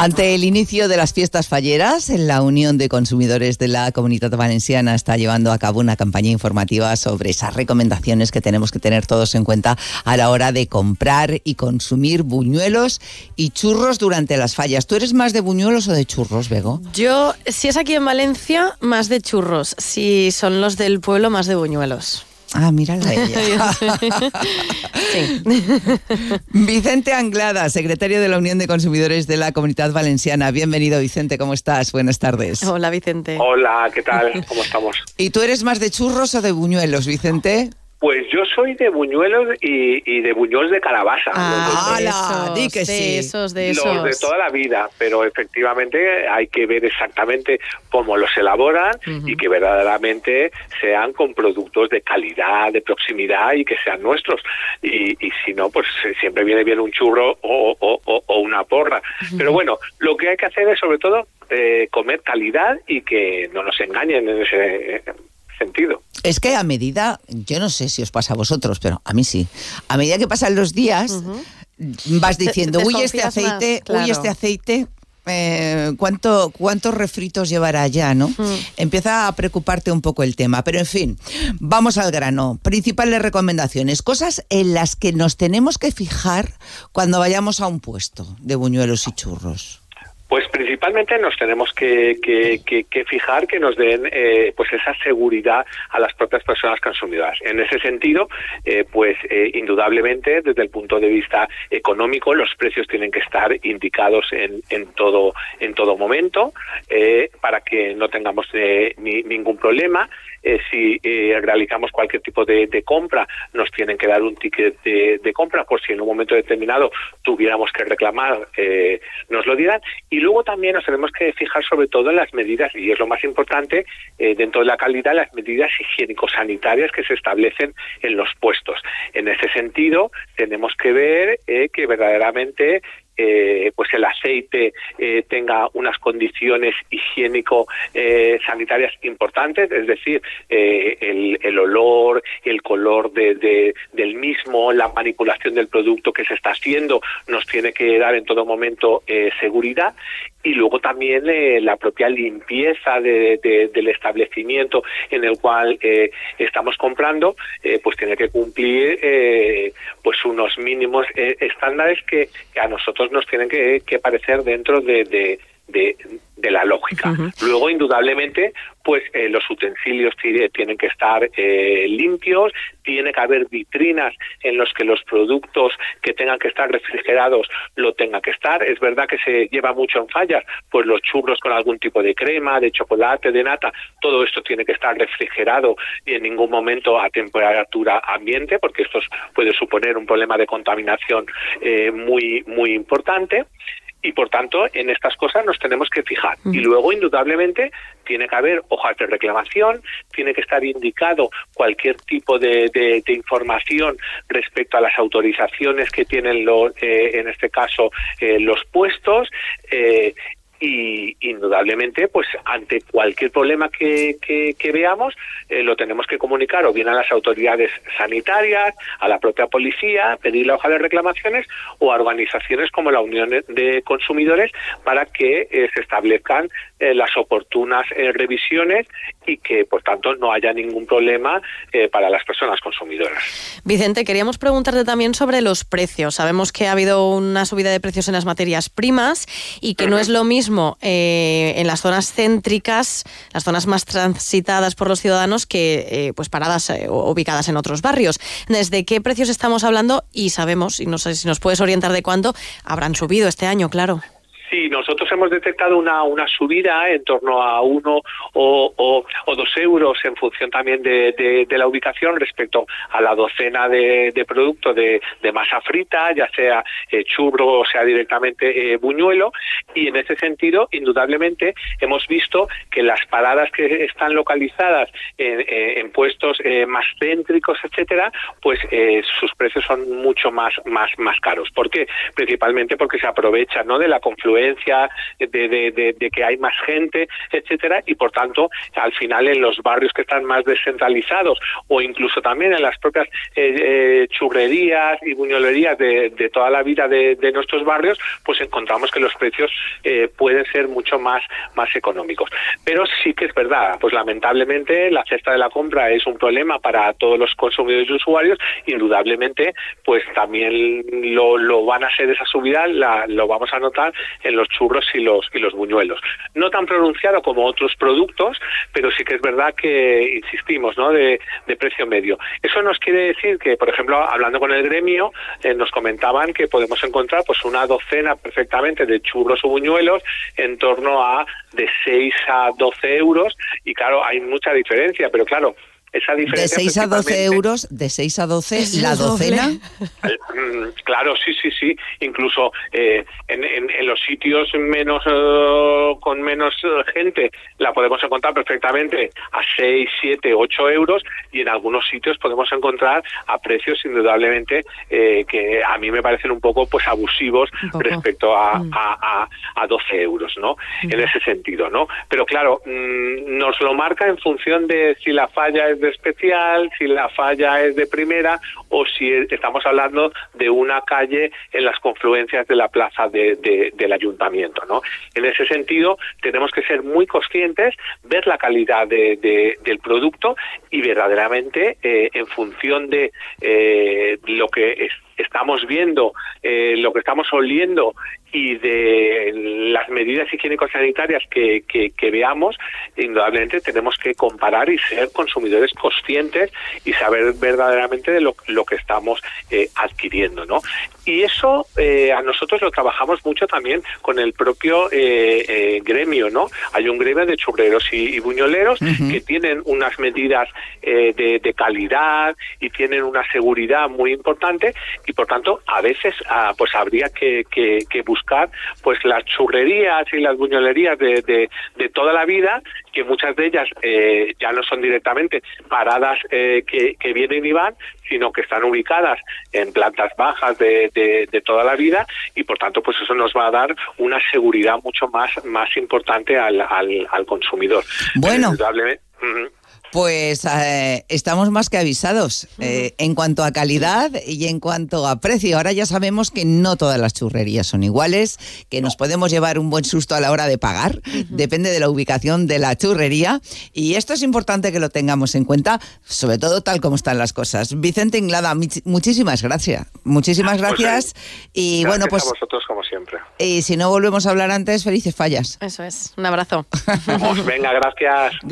Ante el inicio de las fiestas falleras, la Unión de Consumidores de la Comunidad Valenciana está llevando a cabo una campaña informativa sobre esas recomendaciones que tenemos que tener todos en cuenta a la hora de comprar y consumir buñuelos y churros durante las fallas. ¿Tú eres más de buñuelos o de churros, Bego? Yo, si es aquí en Valencia, más de churros. Si son los del pueblo, más de buñuelos. Ah, mírala ella. sí. Vicente Anglada, secretario de la Unión de Consumidores de la Comunidad Valenciana. Bienvenido, Vicente, ¿cómo estás? Buenas tardes. Hola, Vicente. Hola, ¿qué tal? ¿Cómo estamos? ¿Y tú eres más de churros o de buñuelos, Vicente? Pues yo soy de buñuelos y, de buñuelos de calabaza. Ah, de esos, di que de esos, de los esos. de toda la vida, pero efectivamente hay que ver exactamente cómo los elaboran y que verdaderamente sean con productos de calidad, de proximidad y que sean nuestros. Y, y si no, pues siempre viene bien un churro o, o- o- o una porra. Pero bueno, lo que hay que hacer es sobre todo eh, comer calidad y que no nos engañen en ese eh, sentido. Es que a medida, yo no sé si os pasa a vosotros, pero a mí sí. A medida que pasan los días, vas diciendo, Te- uy, este más, aceite, claro. uy, este aceite. eh, ¿cuánto, ¿Cuántos refritos llevará ya, no? Empieza a preocuparte un poco el tema. Pero en fin, vamos al grano. Principales recomendaciones. Cosas en las que nos tenemos que fijar cuando vayamos a un puesto de buñuelos y churros. Pues principalmente nos tenemos que, que- que- que fijar que nos den eh, pues esa seguridad a las propias personas consumidoras. En ese sentido, eh, pues eh, indudablemente desde el punto de vista económico los precios tienen que estar indicados en, en todo en todo momento eh, para que no tengamos eh, ni- ningún problema. Si realizamos cualquier tipo de, compra, nos tienen que dar un ticket de, de compra por si en un momento determinado tuviéramos que reclamar, nos lo dirán. Y luego también nos tenemos que fijar sobre todo en las medidas, y es lo más importante, eh, dentro de la calidad, las medidas higiénico-sanitarias que se establecen en los puestos. En ese sentido, tenemos que ver eh, que verdaderamente eh, pues el aceite eh, tenga unas condiciones higiénico eh, sanitarias importantes, es decir, eh, el, el olor, el color de, de- del mismo, la manipulación del producto que se está haciendo, nos tiene que dar en todo momento eh, seguridad y luego también eh, la propia limpieza de- de- del establecimiento en el cual eh, estamos comprando, eh, pues tiene que cumplir eh, pues unos mínimos eh, estándares que, a nosotros nos tienen que, parecer dentro de, de- de- la lógica. Luego, indudablemente, pues eh, los utensilios ti- tienen que estar eh, limpios, tiene que haber vitrinas en los que los productos que tengan que estar refrigerados lo tengan que estar. Es verdad que se lleva mucho en fallas, pues los churros con algún tipo de crema, de chocolate, de nata, todo esto tiene que estar refrigerado y en ningún momento a temperatura ambiente, porque esto puede suponer un problema de contaminación eh, muy, muy importante y por tanto en estas cosas nos tenemos que fijar. Y luego indudablemente tiene que haber hojas de reclamación tiene que estar indicado cualquier tipo de, de- de información respecto a las autorizaciones que tienen los eh, en este caso eh, los puestos eh, y indudablemente pues ante cualquier problema que, que- que veamos eh, lo tenemos que comunicar o bien a las autoridades sanitarias a la propia policía pedir la hoja de reclamaciones o a organizaciones como la Unión de Consumidores para que eh, se establezcan eh, las oportunas eh, revisiones y que por tanto no haya ningún problema eh, para las personas consumidoras. Vicente, queríamos preguntarte también sobre los precios. Sabemos que ha habido una subida de precios en las materias primas y que no es lo mismo eh, en las zonas céntricas, las zonas más transitadas por los ciudadanos, que pues paradas ubicadas en otros barrios. ¿Desde qué precios estamos hablando? Y sabemos, y no sé si nos puedes orientar de cuánto, habrán subido este año, claro. Sí, nosotros hemos detectado una, una subida en torno a uno o, o- dos euros en función también de, de- la ubicación respecto a la docena de, de productos de, masa frita, ya sea eh, churro o sea directamente eh, buñuelo. Y en ese sentido, indudablemente, hemos visto que las paradas que están localizadas en, eh, en puestos eh, más céntricos, etcétera, pues eh, sus precios son mucho más, más, más caros. ¿Por qué? Principalmente porque se aprovecha ¿no? de la confluencia de, que hay más gente, etcétera, y por tanto, al final en los barrios que están más descentralizados o incluso también en las propias eh, eh, churrerías y buñolerías de, de toda la vida de, nuestros barrios, pues encontramos que los precios eh, pueden ser mucho más, más económicos. Pero sí que es verdad, pues lamentablemente la cesta de la compra es un problema para todos los consumidores y usuarios, indudablemente, pues también lo, lo van a hacer esa subida, la, lo vamos a notar en los churros y los, y los buñuelos. No tan pronunciado como otros productos, pero sí que es verdad que insistimos, ¿no? De, de precio medio. Eso nos quiere decir que, por ejemplo, hablando con el gremio, eh, nos comentaban que podemos encontrar pues una docena perfectamente de churros o buñuelos en torno a de 6 a 12 euros y claro, hay mucha diferencia, pero claro, esa diferencia de 6 a 12 euros, de 6 a 12 la docena. Mm, claro, sí, sí, sí. Incluso eh, en, en, los sitios menos eh, con menos eh, gente la podemos encontrar perfectamente a 6, 7, 8 euros y en algunos sitios podemos encontrar a precios indudablemente que a mí me parecen un poco pues abusivos respecto a, mm. a, a, 12 euros, ¿no? En mm. ese sentido, ¿no? Pero claro, nos lo marca en función de si la falla es de especial, si la falla es de primera o si estamos hablando de una calle en las confluencias de la plaza de, del ayuntamiento. ¿no? En ese sentido, tenemos que ser muy conscientes, ver la calidad de, del producto y verdaderamente eh, en función de eh, lo que estamos viendo, eh, lo que estamos oliendo y de las medidas higiénico-sanitarias que, que, veamos, indudablemente tenemos que comparar y ser consumidores conscientes y saber verdaderamente de lo, lo que estamos eh, adquiriendo, ¿no? Y eso eh, a nosotros lo trabajamos mucho también con el propio eh, gremio, ¿no? Hay un gremio de churreros y, buñoleros que tienen unas medidas de, de, calidad y tienen una seguridad muy importante y por tanto a veces ah, pues habría que, que, que buscar buscar pues las churrerías y las buñolerías de, de, toda la vida, que muchas de ellas eh, ya no son directamente paradas eh, que, que vienen y van, sino que están ubicadas en plantas bajas de, de, toda la vida y por tanto pues eso nos va a dar una seguridad mucho más más importante al, al, al consumidor. Bueno. Pues eh, estamos más que avisados eh, en cuanto a calidad y en cuanto a precio. Ahora ya sabemos que no todas las churrerías son iguales, que nos podemos llevar un buen susto a la hora de pagar, depende de la ubicación de la churrería. Y esto es importante que lo tengamos en cuenta, sobre todo tal como están las cosas. Vicente Inglada, muchísimas gracias. Muchísimas pues, gracias. y bueno, pues. A vosotros, como siempre. Y si no volvemos a hablar antes, felices fallas. Eso es. Un abrazo. Venga, gracias. Gracias.